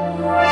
Música